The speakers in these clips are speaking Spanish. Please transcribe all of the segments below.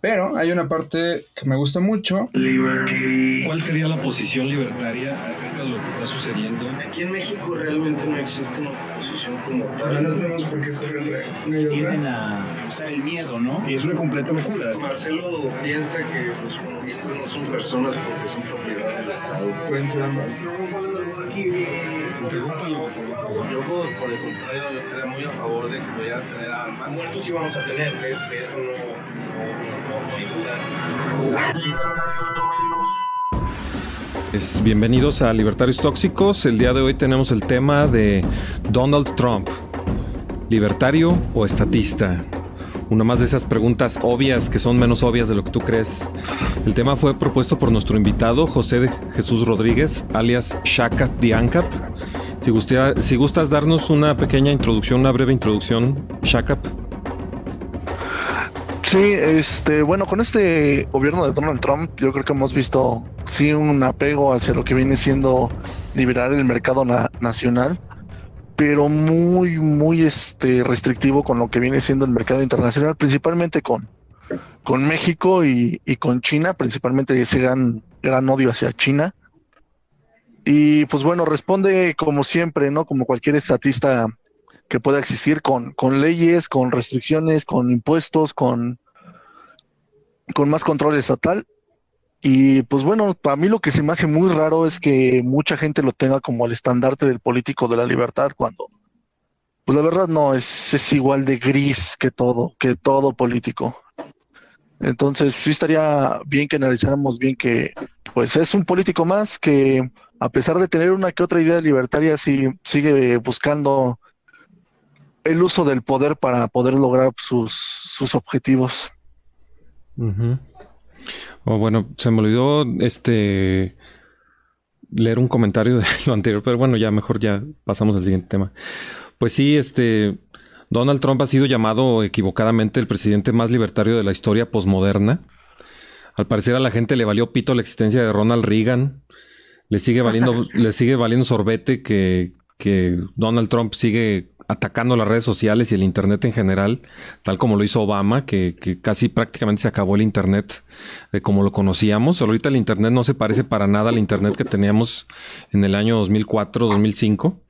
Pero hay una parte que me gusta mucho. ¿Cuál sería la posición libertaria acerca de lo que está sucediendo? Aquí en México realmente no existe una posición como tal. No tenemos por qué escoger entre una y otra. Tienden a usar el miedo, ¿no? Y es una completa locura. Marcelo piensa que los comunistas no son personas porque son propiedad del Estado. Pueden ser ambas. Interrúmpalo, por favor. Yo, por por el contrario, yo estaría muy a favor de que pudieran tener armas. Muertos sí vamos a tener, que, que eso no, no, no hay duda. Es- bienvenidos a Libertarios Tóxicos. El día de hoy tenemos el tema de Donald Trump. ¿Libertario o estatista? Una más de esas preguntas obvias que son menos obvias de lo que tú crees. El tema fue propuesto por nuestro invitado José de Jesús Rodríguez, alias Shaka Diancap. Si, gustia- si gustas darnos una pequeña introducción, una breve introducción, Shakap. Sí, este, bueno, con este gobierno de Donald Trump, yo creo que hemos visto sí un apego hacia lo que viene siendo liberar el mercado na- nacional, pero muy, muy este restrictivo con lo que viene siendo el mercado internacional, principalmente con, con México y, y con China, principalmente ese gran, gran odio hacia China. Y pues bueno, responde como siempre, ¿no? Como cualquier estatista que pueda existir con, con leyes, con restricciones, con impuestos, con, con más control estatal. Y pues bueno, para mí lo que se me hace muy raro es que mucha gente lo tenga como el estandarte del político de la libertad cuando, pues la verdad no, es, es igual de gris que todo, que todo político. Entonces sí estaría bien que analizáramos bien que pues es un político más que a pesar de tener una que otra idea libertaria, sí sigue buscando el uso del poder para poder lograr sus, sus objetivos. Ujú. Oh, bueno, se me olvidó este leer un comentario de lo anterior, pero bueno, ya mejor ya pasamos al siguiente tema. Pues sí, este Donald Trump ha sido llamado equivocadamente el presidente más libertario de la historia posmoderna. Al parecer a la gente le valió pito la existencia de Ronald Reagan. Le sigue valiendo, le sigue valiendo sorbete que, que Donald Trump sigue atacando las redes sociales y el internet en general, tal como lo hizo Obama, que, casi prácticamente se acabó el internet de como lo conocíamos. Ahorita el internet no se parece para nada al internet que teníamos en el año 2004, 2005.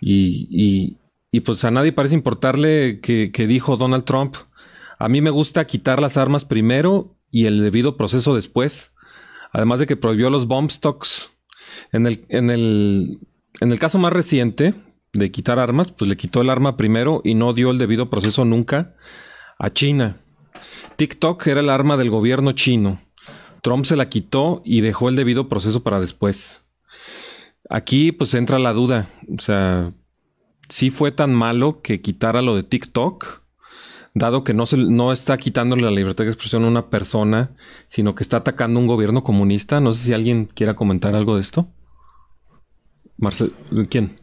Y, y, y pues a nadie parece importarle que, que dijo Donald Trump, a mí me gusta quitar las armas primero y el debido proceso después. Además de que prohibió los bomb stocks. En el, en el, en el caso más reciente de quitar armas, pues le quitó el arma primero y no dio el debido proceso nunca a China. TikTok era el arma del gobierno chino. Trump se la quitó y dejó el debido proceso para después. Aquí pues entra la duda. O sea, si fue tan malo que quitara lo de TikTok, dado que no, se, no está quitándole la libertad de expresión a una persona, sino que está atacando un gobierno comunista. No sé si alguien quiera comentar algo de esto. Marcel, ¿quién?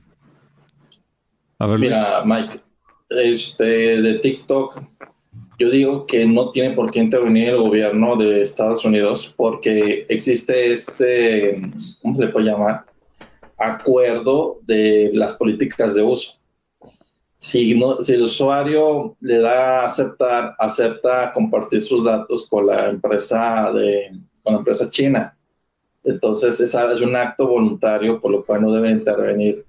A ver, Luis. Mira, Mike, este, de TikTok, yo digo que no tiene por qué intervenir el gobierno de Estados Unidos porque existe este, ¿cómo se le puede llamar? Acuerdo de las políticas de uso. Si, no, si el usuario le da a aceptar, acepta compartir sus datos con la empresa de, con la empresa china. Entonces, esa es un acto voluntario por lo cual no debe intervenir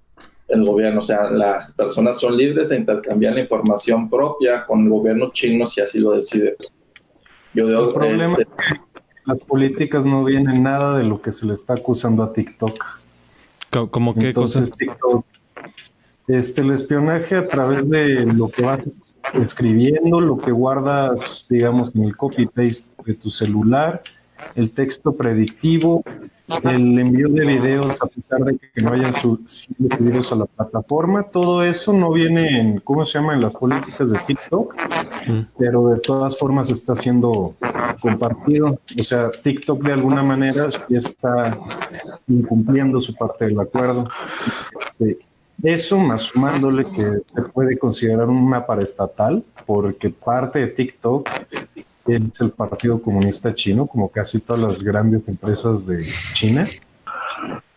el gobierno. O sea, las personas son libres de intercambiar la información propia con el gobierno chino si así lo decide. Yo El digo, problema este, es que las políticas no vienen nada de lo que se le está acusando a TikTok. ¿Cómo qué cosa? Entonces, TikTok, este, el espionaje a través de lo que vas escribiendo, lo que guardas, digamos, en el copy-paste de tu celular, el texto predictivo, el envío de videos a pesar de que no hayan sido subidos a la plataforma, todo eso no viene en, ¿cómo se llama?, en las políticas de TikTok, Mm. pero de todas formas está siendo compartido. O sea, TikTok de alguna manera ya está incumpliendo su parte del acuerdo. Este, eso más sumándole que se puede considerar una paraestatal, porque parte de TikTok es el Partido Comunista Chino, como casi todas las grandes empresas de China.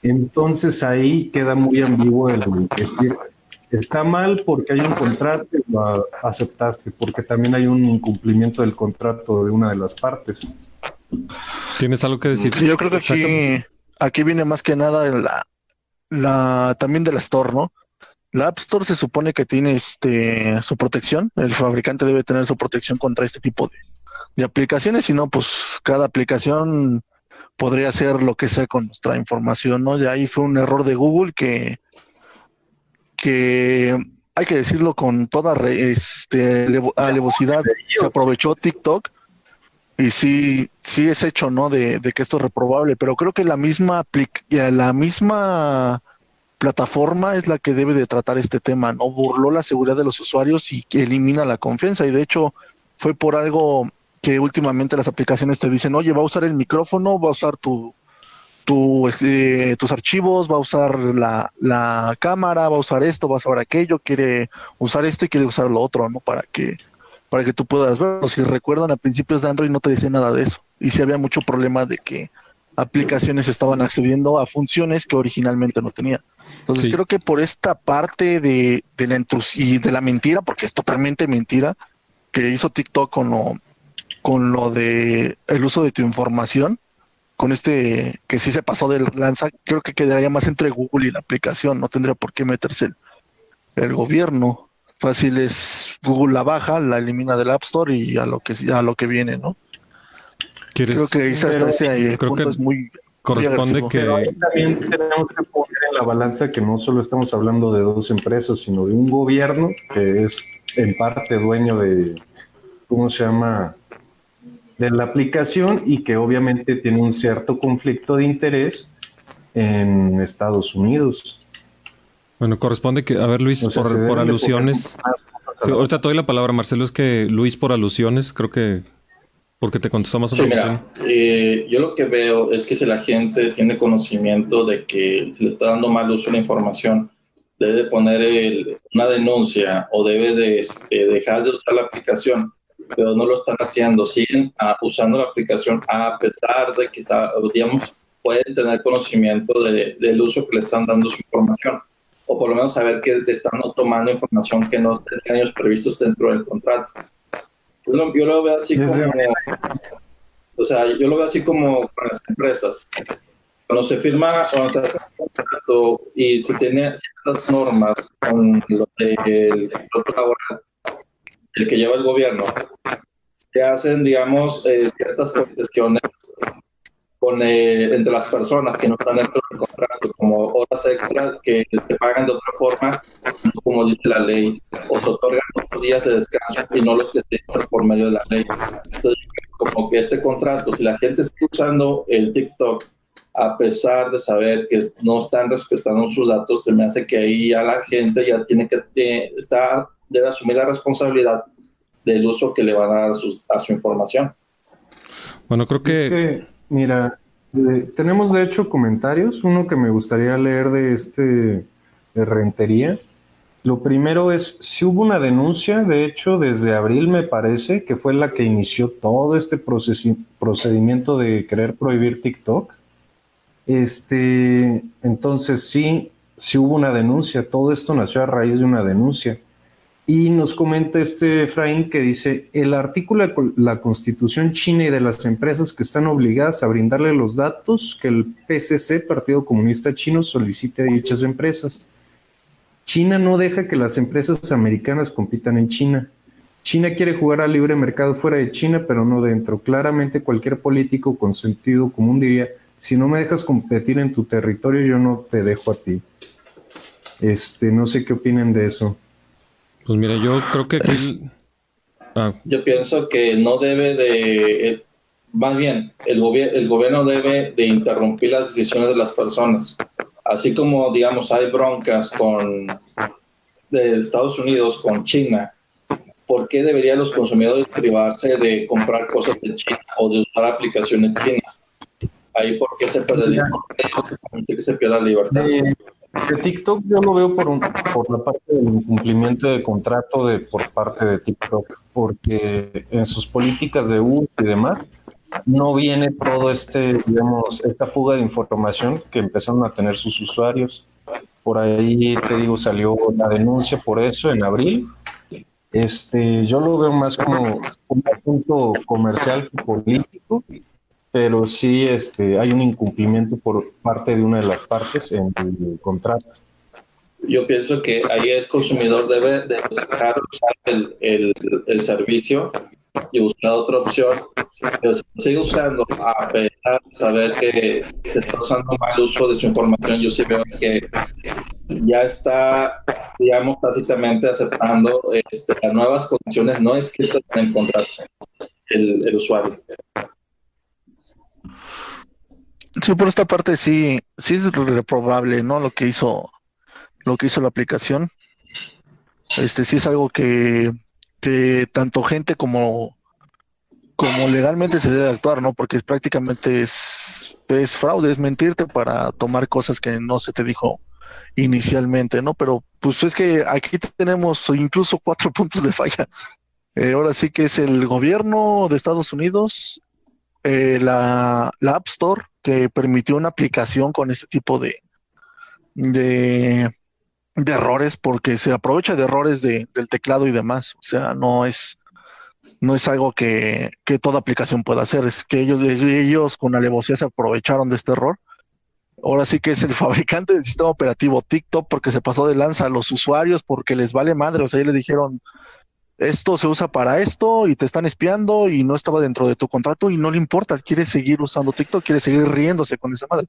Entonces ahí queda muy ambiguo el decir está mal porque hay un contrato y lo aceptaste, porque también hay un incumplimiento del contrato de una de las partes. ¿Tienes algo que decir? Sí, yo creo que aquí, aquí viene más que nada la, la también del Store, ¿no? La App Store se supone que tiene este su protección, el fabricante debe tener su protección contra este tipo de, de aplicaciones, no, pues cada aplicación podría hacer lo que sea con nuestra información, ¿no? Y ahí fue un error de Google que, que hay que decirlo con toda este, alevosidad, se aprovechó TikTok y sí, sí es hecho, ¿no? De, de que esto es reprobable, pero creo que la misma la misma plataforma es la que debe de tratar este tema, ¿no? Burló la seguridad de los usuarios y elimina la confianza y de hecho fue por algo que últimamente las aplicaciones te dicen, oye, va a usar el micrófono, va a usar tu, tu eh, tus archivos, va a usar la, la, cámara, va a usar esto, va a usar aquello, quiere usar esto y quiere usar lo otro, ¿no? Para que, para que tú puedas verlo. Si recuerdan, a principios de Android no te dice nada de eso. Y si había mucho problema de que aplicaciones estaban accediendo a funciones que originalmente no tenían. Entonces creo que por esta parte de, de la y de la mentira, porque es totalmente mentira, que hizo TikTok con lo, con lo de el uso de tu información, con este que sí se pasó del lanza, creo que quedaría más entre Google y la aplicación, no tendría por qué meterse el, gobierno. Fácil es Google la baja, la elimina del App Store y a lo que a lo que viene, ¿no? Creo que hasta ese punto es muy corresponde que también tenemos que poner en la balanza que no solo estamos hablando de dos empresas, sino de un gobierno que es en parte dueño de ¿cómo se llama? De la aplicación y que obviamente tiene un cierto conflicto de interés en Estados Unidos. Bueno, corresponde que, a ver Luis, por, alusiones. ahorita te doy la palabra, Marcelo, es que Luis por alusiones, creo que porque te contestó más o menos. Sí, mira, eh, yo lo que veo es que si la gente tiene conocimiento de que se le está dando mal uso a la información, debe poner una denuncia o debe de este, dejar de usar la aplicación pero no lo están haciendo, siguen ah, usando la aplicación a pesar de que, digamos, pueden tener conocimiento del uso que le están dando su información, o por lo menos saber que están tomando información que no tenían ellos previstos dentro del contrato. Yo lo, veo así como, o sea, yo lo veo así como con las empresas. Cuando se firma, cuando se hace un contrato y se tiene ciertas normas con lo del contrato laboral, el que lleva el gobierno, se hacen, digamos, eh, ciertas concesiones con, eh, entre las personas que no están dentro del contrato, como horas extras que se pagan de otra forma, como dice la ley, o se otorgan otros días de descanso y no los que se por medio de la ley. Entonces, como que este contrato, si la gente está usando el TikTok, a pesar de saber que no están respetando sus datos, se me hace que ahí ya la gente ya tiene que, eh, debe asumir la responsabilidad del uso que le van a dar a, a su información. Bueno, creo que... mira, eh, tenemos de hecho comentarios, uno que me gustaría leer de este de Rentería. Lo primero es, si hubo una denuncia, de hecho, desde abril me parece, que fue la que inició todo este procedimiento de querer prohibir TikTok. Este, entonces sí, sí hubo una denuncia, todo esto nació a raíz de una denuncia. Y nos comenta este Efraín que dice, el artículo de la Constitución china y de las empresas que están obligadas a brindarle los datos que el PCC, Partido Comunista Chino, solicite a dichas empresas. China no deja que las empresas americanas compitan en China. China quiere jugar al libre mercado fuera de China, pero no dentro. Claramente cualquier político con sentido común diría, si no me dejas competir en tu territorio, yo no te dejo a ti. Este, no sé qué opinen de eso. Pues mira, yo creo que aquí... Ah. Yo pienso que no debe de... Más bien, el, el gobierno debe de interrumpir las decisiones de las personas. Así como, digamos, hay broncas con de Estados Unidos con China, ¿por qué deberían los consumidores privarse de comprar cosas de China o de usar aplicaciones chinas? Ahí, ¿por qué se pierde, que se pierda la libertad? De TikTok yo lo veo por, un, por la parte del incumplimiento de contrato de, por parte de TikTok, porque en sus políticas de uso y demás no viene todo este, digamos, esta fuga de información que empezaron a tener sus usuarios. por ahí te digo, salió la denuncia por eso en abril. Este, yo lo veo más como un asunto comercial que político, pero sí este, hay un incumplimiento por parte de una de las partes en el contrato. Yo pienso que ahí el consumidor debe de dejar usar el, el, el servicio y buscar otra opción. Pero si lo sigue usando a pesar de saber que se está usando mal uso de su información, yo sí veo que ya está, digamos, tácitamente aceptando este, las nuevas condiciones no escritas en el contrato, el, el usuario. Sí, por esta parte sí, sí es reprobable, ¿no? Lo que hizo, lo que hizo la aplicación. Este sí es algo que, que tanto gente como, como legalmente se debe actuar, ¿no? Porque es prácticamente es, fraude, es mentirte para tomar cosas que no se te dijo inicialmente, ¿no? Pero pues es que aquí tenemos incluso cuatro puntos de falla. Eh, ahora sí que es el gobierno de Estados Unidos, eh, la, App Store, que permitió una aplicación con este tipo de, de, de errores, porque se aprovecha de errores de, del teclado y demás. O sea, no es, no es algo que, que toda aplicación pueda hacer, es que ellos, ellos con alevosía se aprovecharon de este error. Ahora sí que es el fabricante del sistema operativo TikTok porque se pasó de lanza a los usuarios porque les vale madre. O sea, ellos le dijeron, esto se usa para esto y te están espiando y no estaba dentro de tu contrato y no le importa, quiere seguir usando TikTok, quiere seguir riéndose con esa madre.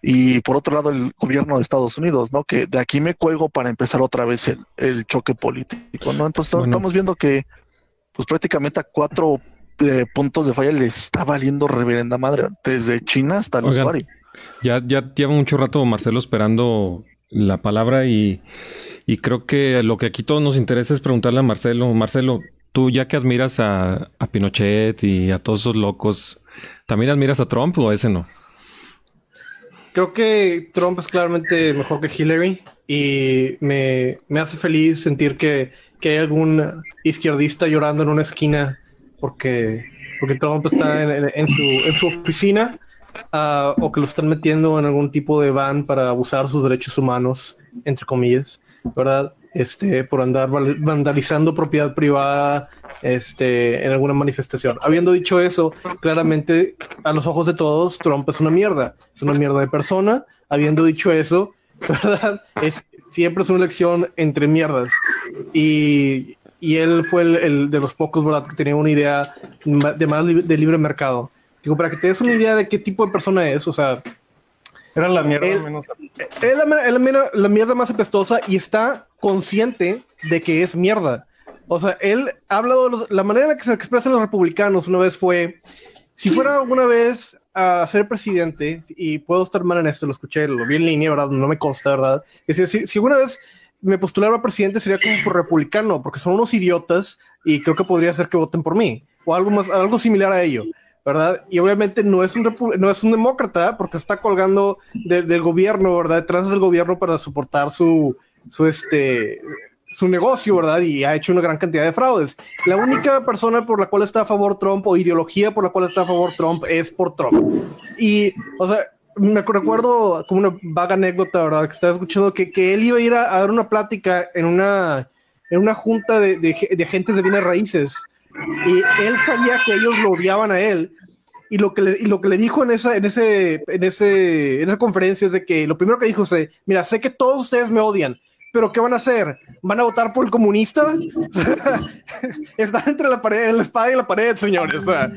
Y por otro lado, el gobierno de Estados Unidos, ¿no? Que de aquí me cuelgo para empezar otra vez el, el choque político, ¿no? Entonces Bueno. estamos viendo que, pues prácticamente a cuatro eh, puntos de falla le está valiendo reverenda madre, desde China hasta el Oigan. usuario. Ya, ya lleva mucho rato Marcelo esperando la palabra y, y creo que lo que aquí todos nos interesa es preguntarle a Marcelo, Marcelo, tú ya que admiras a, a Pinochet y a todos esos locos, ¿también admiras a Trump o a ese no? Creo que Trump es claramente mejor que Hillary y me, me hace feliz sentir que, que hay algún izquierdista llorando en una esquina porque, porque Trump está en, su, en su oficina ah, o que lo están metiendo en algún tipo de van para abusar sus derechos humanos, entre comillas, ¿verdad? Este, por andar vandalizando propiedad privada este, en alguna manifestación. Habiendo dicho eso, claramente a los ojos de todos, Trump es una mierda, es una mierda de persona. Habiendo dicho eso, ¿verdad? Es, siempre es una elección entre mierdas. Y, y él fue el, el de los pocos, ¿verdad?, que tenía una idea de más li- de libre mercado. Digo, para que te des una idea de qué tipo de persona es, o sea, Era la mierda Él- menos. Es la, la mierda, más apestosa y está consciente de que es mierda. O sea, él ha hablado la manera en la que se expresan los republicanos una vez fue, si fuera alguna vez a ser presidente, y puedo estar mal en esto, lo escuché, lo vi en línea, ¿verdad? No me consta, ¿verdad? Es decir, si, alguna vez me postulara presidente sería como por republicano, porque son unos idiotas y creo que podría ser que voten por mí, o algo más, algo similar a ello. ¿Verdad? Y obviamente no es un no es un demócrata porque está colgando de- del gobierno, ¿verdad? Detrás del gobierno para soportar su, su este su negocio, ¿verdad? Y ha hecho una gran cantidad de fraudes. La única persona por la cual está a favor Trump o ideología por la cual está a favor Trump es por Trump. Y, o sea, me recuerdo como una vaga anécdota, ¿verdad? Que estaba escuchando que, que él iba a ir a, a dar una plática en una, en una junta de, de, de agentes de bienes raíces. Y él sabía que ellos lo odiaban a él. Y lo que le, y lo que le dijo en esa, en, ese, en, ese, en esa conferencia es de que lo primero que dijo es, mira, sé que todos ustedes me odian, pero ¿qué van a hacer? ¿Van a votar por el comunista? Están entre la pared, la espada y la pared, señores. O sea,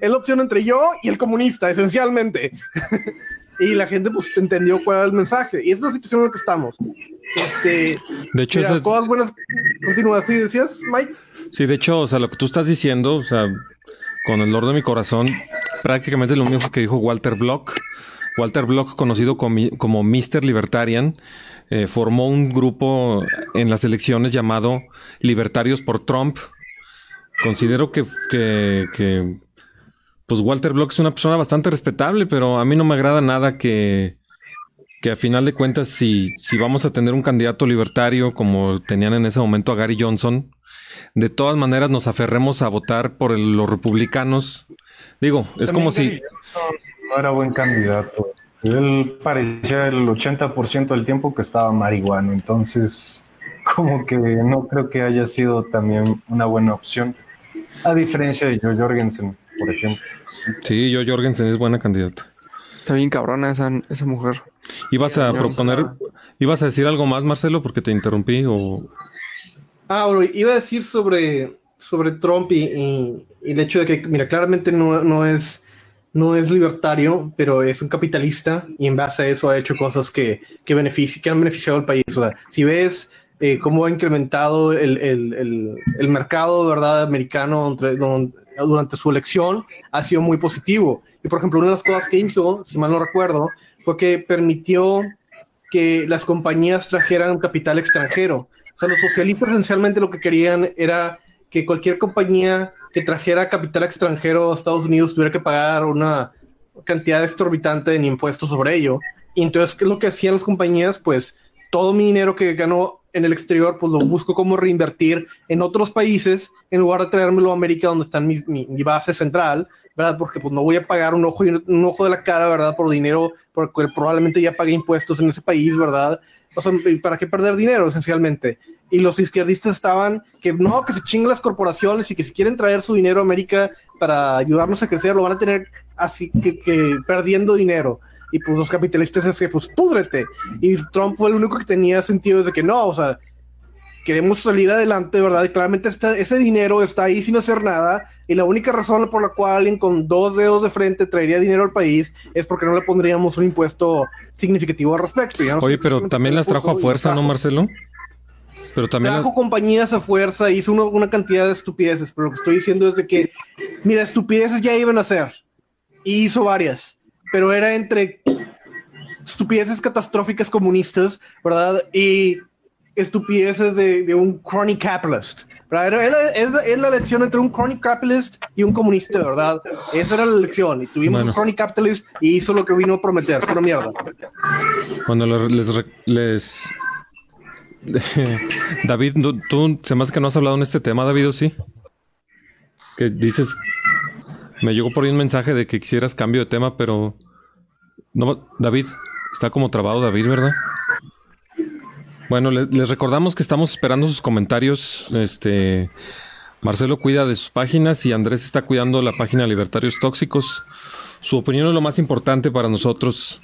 es la opción entre yo y el comunista, esencialmente. y la gente pues entendió cuál era el mensaje. Y esa es la situación en la que estamos. Este, De hecho, mira, es- cosas buenas. Continúas, ¿sí decías, Mike? Sí, de hecho, o sea, lo que tú estás diciendo, o sea, con el dolor de mi corazón, prácticamente lo mismo que dijo Walter Block. Walter Block, conocido como, como Mr. Libertarian, eh, formó un grupo en las elecciones llamado Libertarios por Trump. Considero que, que, que, pues Walter Block es una persona bastante respetable, pero a mí no me agrada nada que, que a final de cuentas, si, si vamos a tener un candidato libertario como tenían en ese momento a Gary Johnson, de todas maneras nos aferremos a votar por el- los republicanos. Digo, es como si... No era buen candidato. Él parecía el 80% del tiempo que estaba marihuana, entonces como que no creo que haya sido también una buena opción. A diferencia de Joe Jorgensen, por ejemplo. Sí, Joe Jorgensen es buena candidata. Está bien cabrona esa, esa mujer. ¿Ibas a proponer, ibas a decir algo más, Marcelo, porque te interrumpí? O... Ah, bueno, iba a decir sobre, sobre Trump y, y- y el hecho de que, mira, claramente no, no es no es libertario, pero es un capitalista y en base a eso ha hecho cosas que, que, benefici- que han beneficiado al país. O sea, si ves eh, cómo ha incrementado el, el, el, el mercado ¿verdad? americano entre- durante su elección, ha sido muy positivo. Y por ejemplo, una de las cosas que hizo, si mal no recuerdo, fue que permitió que las compañías trajeran capital extranjero. O sea, los socialistas esencialmente lo que querían era que cualquier compañía que trajera capital extranjero a Estados Unidos tuviera que pagar una cantidad exorbitante en impuestos sobre ello. Y entonces, ¿qué es lo que hacían las compañías? Pues todo mi dinero que ganó en el exterior, pues lo busco como reinvertir en otros países en lugar de traérmelo a América donde está mi, mi- base central, ¿verdad? Porque pues no voy a pagar un ojo, un ojo de la cara, ¿verdad? Por dinero, porque probablemente ya pagué impuestos en ese país, ¿verdad? O sea, ¿y ¿para qué perder dinero esencialmente? Y los izquierdistas estaban que no, que se chinguen las corporaciones y que si quieren traer su dinero a América para ayudarnos a crecer, lo van a tener así que, que perdiendo dinero. Y pues los capitalistas es que pues púdrete. Y Trump fue el único que tenía sentido desde que no, o sea, queremos salir adelante, ¿verdad? Y claramente está- ese dinero está ahí sin hacer nada. Y la única razón por la cual alguien con dos dedos de frente traería dinero al país es porque no le pondríamos un impuesto significativo al respecto. No Oye, pero también las trajo a fuerza, ¿no. Marcelo? Pero también... las- Trajo compañías a fuerza, hizo uno- una cantidad de estupideces, pero lo que estoy diciendo es de que, mira, estupideces ya iban a hacer, y hizo varias, pero era entre estupideces catastróficas comunistas, ¿verdad? Y estupideces de, de un chronic capitalist, ¿verdad? Es, la, es la elección entre un chronic capitalist y un comunista, ¿verdad? Esa era la elección, y tuvimos Bueno. un chronic capitalist y hizo lo que vino a prometer, pura mierda. Cuando le- les, les- David, tú, tú se me hace que no has hablado en este tema, David, ¿o sí? Es que dices, me llegó por ahí un mensaje de que quisieras cambio de tema, pero no, David, está como trabado David, ¿verdad? Bueno, les, les recordamos que estamos esperando sus comentarios. Este, Marcelo cuida de sus páginas y Andrés está cuidando la página Libertarios Tóxicos. Su opinión es lo más importante para nosotros.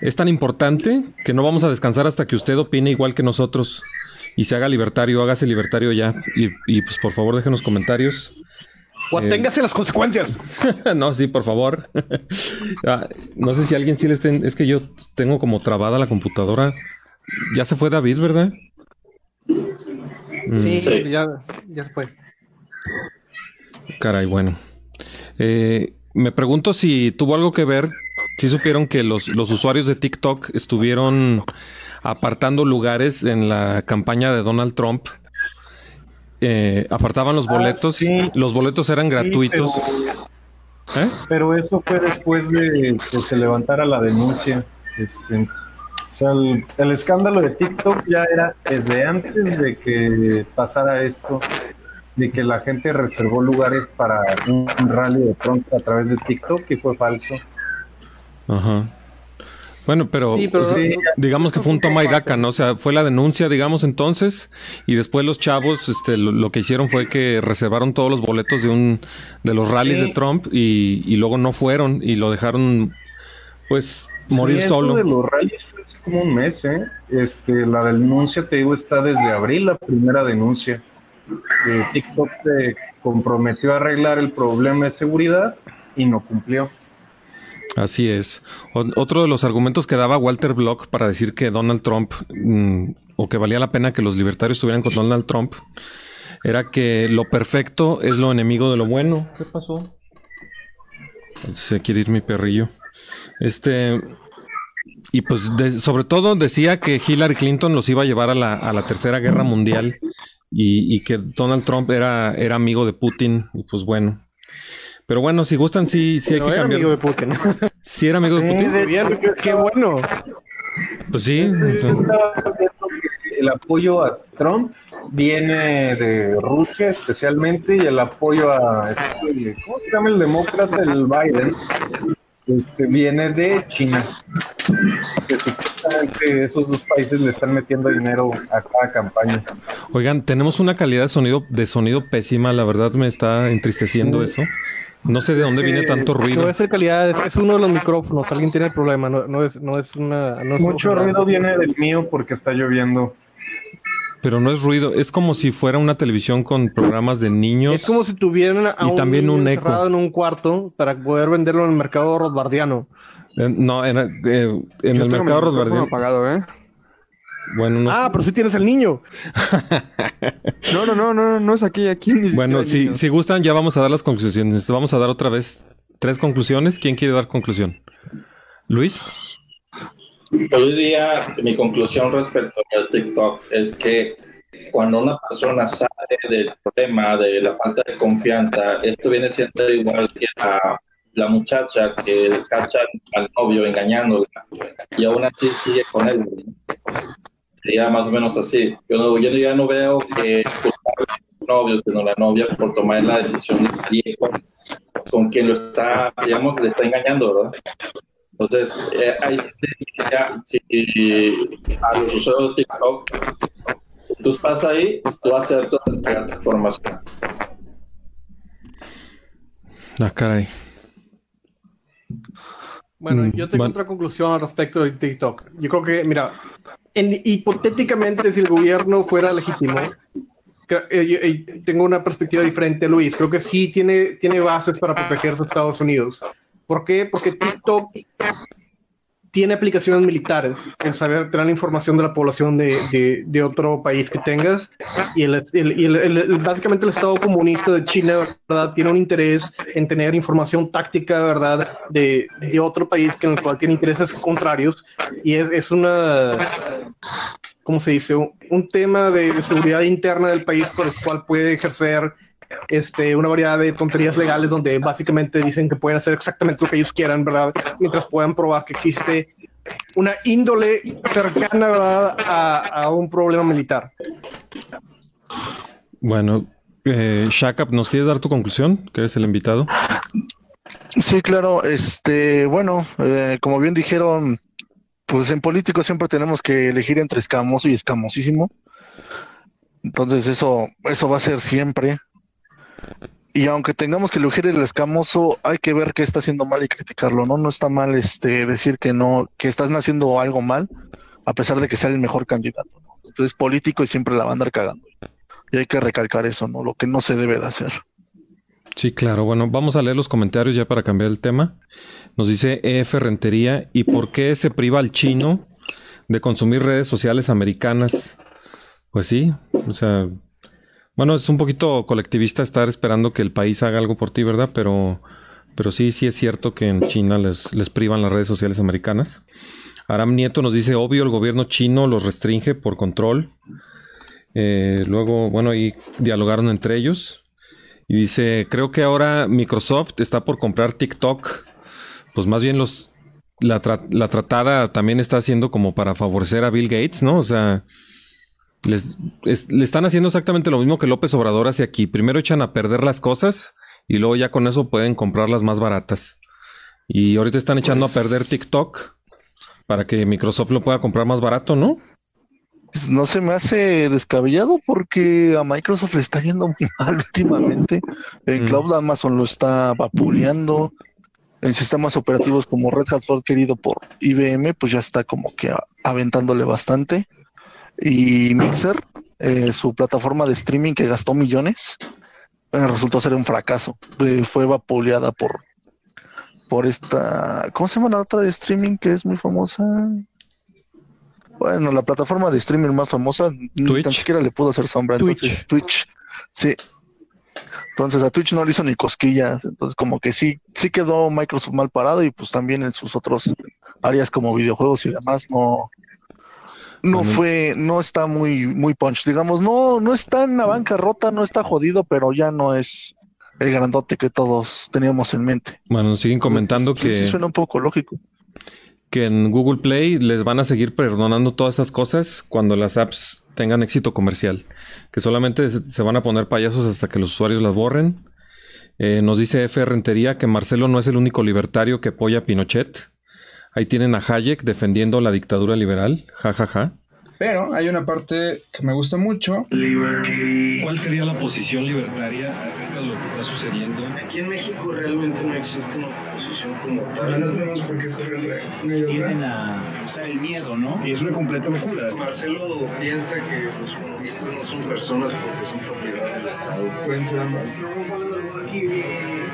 Es tan importante que no vamos a descansar hasta que usted opine igual que nosotros y se haga libertario, hágase libertario ya. Y, y, pues por favor déjenos comentarios. O Eh, téngase las consecuencias. no, sí, por favor. Ah, no sé si alguien sí le estén... Es que yo tengo como trabada la computadora. Ya se fue David, ¿verdad? Mm, Sí, Sí. ya, ya se fue. Caray, bueno. Eh, me pregunto si tuvo algo que ver. Si supieron que los, los usuarios de TikTok estuvieron apartando lugares en la campaña de Donald Trump. Eh, apartaban los Ah, boletos. sí. Los boletos eran Sí, gratuitos. pero- ¿Eh? Pero eso fue después de que se levantara la denuncia. Este, o sea, el, el escándalo de TikTok ya era desde antes de que pasara esto, de que la gente reservó lugares para un rally de Trump a través de TikTok y fue falso. Ajá. Bueno, pero, Sí, pero o sea, sí, digamos que fue un toma y daca, ¿no? O sea, fue la denuncia, digamos, entonces, y después los chavos, este, lo, lo que hicieron fue que reservaron todos los boletos de un, de los rallies Sí. de Trump y, y luego no fueron y lo dejaron, pues, morir solo. de los rallies fue como un mes, ¿eh? Este, la denuncia, te digo, está desde abril, la primera denuncia. Eh, TikTok se comprometió a arreglar el problema de seguridad y no cumplió. Así es. Otro de los argumentos que daba Walter Block para decir que Donald Trump, mm, o que valía la pena que los libertarios estuvieran con Donald Trump, era que lo perfecto es lo enemigo de lo bueno. ¿Qué pasó? Se quiere ir mi perrillo. Este. Y pues, de- sobre todo decía que Hillary Clinton los iba a llevar a la, a la tercera guerra mundial y, y que Donald Trump era, era amigo de Putin. Y pues bueno. Pero bueno, si gustan, sí, sí hay Pero que era cambiar. amigo de Putin. ¿Sí era amigo de Putin? Bien, qué bueno. Pues sí. El apoyo a Trump viene de Rusia especialmente y el apoyo a este, ¿cómo se llama el demócrata? El Biden este, viene de China. Que supuestamente esos dos países le están metiendo dinero a cada campaña. Oigan, tenemos una calidad de sonido, de sonido pésima, la verdad me está entristeciendo eso. No sé de dónde viene tanto ruido. No es de calidad, es, es uno de los micrófonos. Alguien tiene el problema, no, no es, no es una. no es Mucho ruido viene del mío porque está lloviendo. Pero no es ruido, es como si fuera una televisión con programas de niños. Es como si tuvieran a Y un también niño un eco. encerrado en un cuarto para poder venderlo en el mercado rosbardiano. Eh, no, en, eh, en el mercado Rosbardiano. apagado, ¿eh? Bueno, no, Ah, pero sí tienes el niño. No, no, no, no, no es aquí, aquí ni bueno si, si gustan, ya vamos a dar las conclusiones. Vamos a dar otra vez tres conclusiones. ¿Quién quiere dar conclusión? Luis. Diría que mi conclusión respecto al TikTok es que cuando una persona sale del problema de la falta de confianza, esto viene siendo igual que la, la muchacha que cachan al novio engañándola y aún así sigue con él. Sería más o menos así. Yo, no, yo ya no veo que culpable el novio, sino la novia por tomar la decisión de con, con quien lo está, digamos, le está engañando, ¿verdad? Entonces, eh, ahí sí, ya, si a los usuarios de TikTok, si tú estás ahí, tú aceptas entregar tu información. Ah, caray. Bueno, Mm, yo tengo otra conclusión al respecto del TikTok. Yo creo que, mira, en- hipotéticamente, si el gobierno fuera legítimo, eh, yo- eh, tengo una perspectiva diferente, Luis. Creo que sí tiene, tiene bases para protegerse a Estados Unidos. ¿Por qué? Porque TikTok tiene aplicaciones militares, el saber tener información de la población de, de- de otro país que tengas. Y, el, el- el- básicamente el Estado comunista de China, ¿verdad? Tiene un interés en tener información táctica, ¿verdad? De, de otro país que en el cual tiene intereses contrarios. Y es, es una, ¿cómo se dice? Un, un tema de seguridad interna del país por el cual puede ejercer este, una variedad de tonterías legales donde básicamente dicen que pueden hacer exactamente lo que ellos quieran, ¿verdad? Mientras puedan probar que existe una índole cercana, ¿verdad? A, a un problema militar. Bueno, eh, ¿nos quieres dar tu conclusión? Que eres el invitado. Sí, claro. Este, bueno, eh, como bien dijeron, pues en político siempre tenemos que elegir entre escamoso y escamosísimo. Entonces eso, eso va a ser siempre. Y aunque tengamos que elegir el escamoso, hay que ver qué está haciendo mal y criticarlo, ¿no? No está mal este decir que no, que están haciendo algo mal, a pesar de que sea el mejor candidato, ¿no? Entonces político y siempre la va a andar cagando. Y hay que recalcar eso, ¿no? Lo que no se debe de hacer. Sí, claro. Bueno, vamos a leer los comentarios ya para cambiar el tema. Nos dice EF Rentería, ¿y por qué se priva al chino de consumir redes sociales americanas? Pues sí, o sea, bueno, es un poquito colectivista estar esperando que el país haga algo por ti, ¿verdad? Pero, pero sí, sí es cierto que en China les, les privan las redes sociales americanas. Aram Nieto nos dice, obvio, el gobierno chino los restringe por control. Eh, luego, bueno, ahí dialogaron entre ellos. Y dice, creo que ahora Microsoft está por comprar TikTok. Pues más bien los la, la tratada también está haciendo como para favorecer a Bill Gates, ¿no? O sea, les, es- le están haciendo exactamente lo mismo que López Obrador hace aquí. Primero echan a perder las cosas y luego ya con eso pueden comprarlas más baratas. Y ahorita están echando a perder TikTok para que Microsoft lo pueda comprar más barato, ¿no? Pues, No se me hace descabellado porque a Microsoft le está yendo muy mal últimamente. En Mm. Cloud Amazon lo está vapuleando. En sistemas operativos como Red Hat fue adquirido por IBM, pues ya está como que aventándole bastante. Y Mixer, eh, su plataforma de streaming que gastó millones, eh, resultó ser un fracaso. Eh, fue vapuleada por, por esta, ¿cómo se llama la otra de streaming que es muy famosa? Bueno, la plataforma de streaming más famosa ni tan siquiera le pudo hacer sombra. Twitch. Entonces, Twitch, sí. Entonces a Twitch no le hizo ni cosquillas. Entonces, como que sí, sí quedó Microsoft mal parado y pues también en sus otros áreas como videojuegos y demás, no, no fue, no está muy, muy punch. Digamos, no, no está en la bancarrota, no está jodido, pero ya no es el grandote que todos teníamos en mente. Bueno, nos siguen comentando que. Sí, suena un poco lógico. Que en Google Play les van a seguir perdonando todas esas cosas cuando las apps tengan éxito comercial. Que solamente se van a poner payasos hasta que los usuarios las borren. Eh, nos dice F. Rentería que Marcelo no es el único libertario que apoya a Pinochet. Ahí tienen a Hayek defendiendo la dictadura liberal. Ja, ja, ja. Pero hay una parte que me gusta mucho. Liberty. ¿Cuál sería la posición libertaria acerca de lo que está sucediendo? Aquí en México realmente no existe una posición como tal. No tenemos por qué estar entre una y otra. Tienden el miedo, ¿no? Y es una completa locura. Marcelo piensa que los comunistas no son personas porque son propiedad del Estado. Pueden ser ambas.